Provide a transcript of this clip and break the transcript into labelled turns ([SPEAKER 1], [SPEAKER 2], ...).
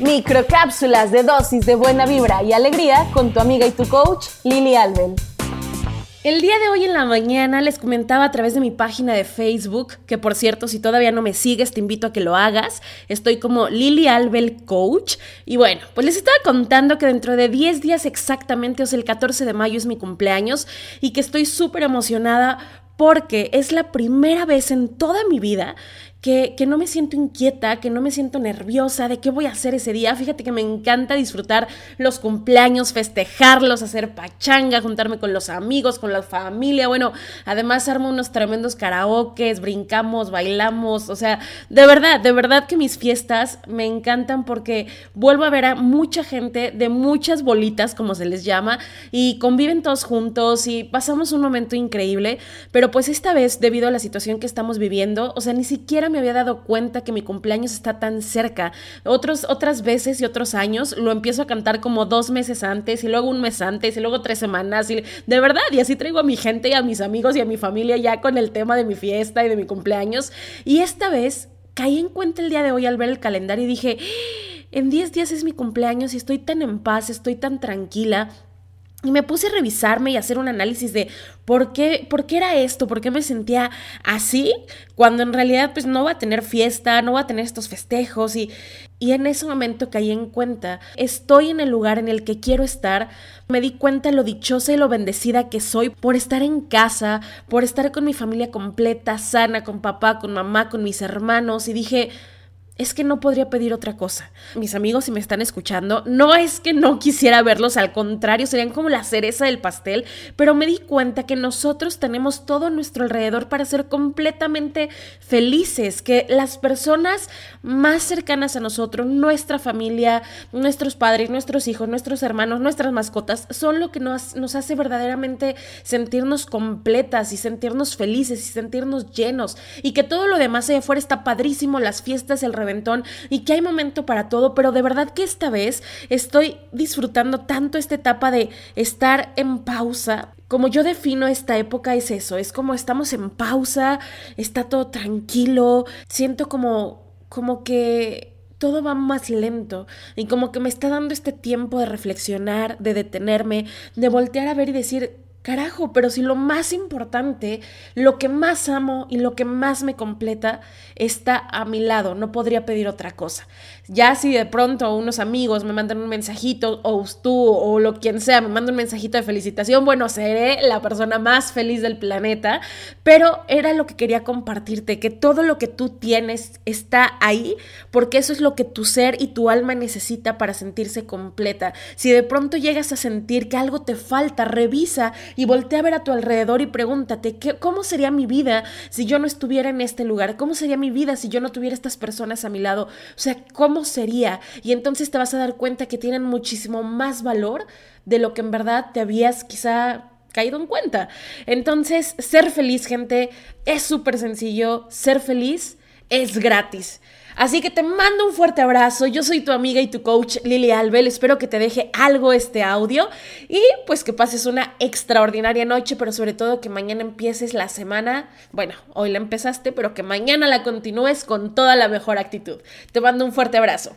[SPEAKER 1] Microcápsulas de dosis de buena vibra y alegría con tu amiga y tu coach, Lili Albel. El día de hoy en la mañana les comentaba a través de mi página de Facebook, que por cierto, si todavía no me sigues, te invito a que lo hagas. Estoy como Lili Albel Coach. Y bueno, pues les estaba contando que dentro de 10 días exactamente, o sea, el 14 de mayo es mi cumpleaños y que estoy súper emocionada porque es la primera vez en toda mi vida que, no me siento inquieta, que no me siento nerviosa de qué voy a hacer ese día. Fíjate que me encanta disfrutar los cumpleaños, festejarlos, hacer pachanga, juntarme con los amigos, con la familia. Bueno, además armo unos tremendos karaokes, brincamos, bailamos. O sea, de verdad, de verdad que mis fiestas me encantan porque vuelvo a ver a mucha gente de muchas bolitas, como se les llama, y conviven todos juntos y pasamos un momento increíble. Pero pues esta vez, debido a la situación que estamos viviendo, o sea, ni siquiera me había dado cuenta que mi cumpleaños está tan cerca. Otros, otras veces y otros años lo empiezo a cantar como dos meses antes y luego un mes antes y luego tres semanas. Y de verdad, y así traigo a mi gente y a mis amigos y a mi familia ya con el tema de mi fiesta y de mi cumpleaños. Y esta vez caí en cuenta el día de hoy al ver el calendario y dije, en 10 días es mi cumpleaños y estoy tan en paz, estoy tan tranquila. Y me puse a revisarme y hacer un análisis de por qué, por qué era esto, por qué me sentía así, cuando en realidad pues no va a tener fiesta, no va a tener estos festejos y, y en ese momento caí en cuenta, estoy en el lugar en el que quiero estar, me di cuenta lo dichosa y lo bendecida que soy por estar en casa, por estar con mi familia completa, sana, con papá, con mamá, con mis hermanos y dije, es que no podría pedir otra cosa. Mis amigos, si me están escuchando, no es que no quisiera verlos, al contrario, serían como la cereza del pastel, pero me di cuenta que nosotros tenemos todo a nuestro alrededor para ser completamente felices, que las personas más cercanas a nosotros, nuestra familia, nuestros padres, nuestros hijos, nuestros hermanos, nuestras mascotas, son lo que nos, hace verdaderamente sentirnos completas y sentirnos felices y sentirnos llenos, y que todo lo demás allá afuera está padrísimo, las fiestas, el y que hay momento para todo, pero de verdad que esta vez estoy disfrutando tanto esta etapa de estar en pausa. Como yo defino esta época es eso, es como estamos en pausa, está todo tranquilo, siento como como que todo va más lento y como que me está dando este tiempo de reflexionar, de detenerme, de voltear a ver y decir, Carajo, pero si lo más importante, lo que más amo y lo que más me completa está a mi lado, no podría pedir otra cosa. Ya si de pronto unos amigos me mandan un mensajito, o tú, o lo quien sea, me manda un mensajito de felicitación, bueno, seré la persona más feliz del planeta, pero era lo que quería compartirte, que todo lo que tú tienes está ahí, porque eso es lo que tu ser y tu alma necesita para sentirse completa. Si de pronto llegas a sentir que algo te falta, revisa y voltea a ver a tu alrededor y pregúntate, ¿qué, ¿cómo sería mi vida si yo no estuviera en este lugar? ¿Cómo sería mi vida si yo no tuviera estas personas a mi lado? O sea, ¿cómo sería? Y entonces te vas a dar cuenta que tienen muchísimo más valor de lo que en verdad te habías quizá caído en cuenta. Entonces, ser feliz, gente, es súper sencillo. Ser feliz es gratis. Así que te mando un fuerte abrazo. Yo soy tu amiga y tu coach Lili Albel. Espero que te deje algo este audio y pues que pases una extraordinaria noche, pero sobre todo que mañana empieces la semana. Bueno, hoy la empezaste, pero que mañana la continúes con toda la mejor actitud. Te mando un fuerte abrazo.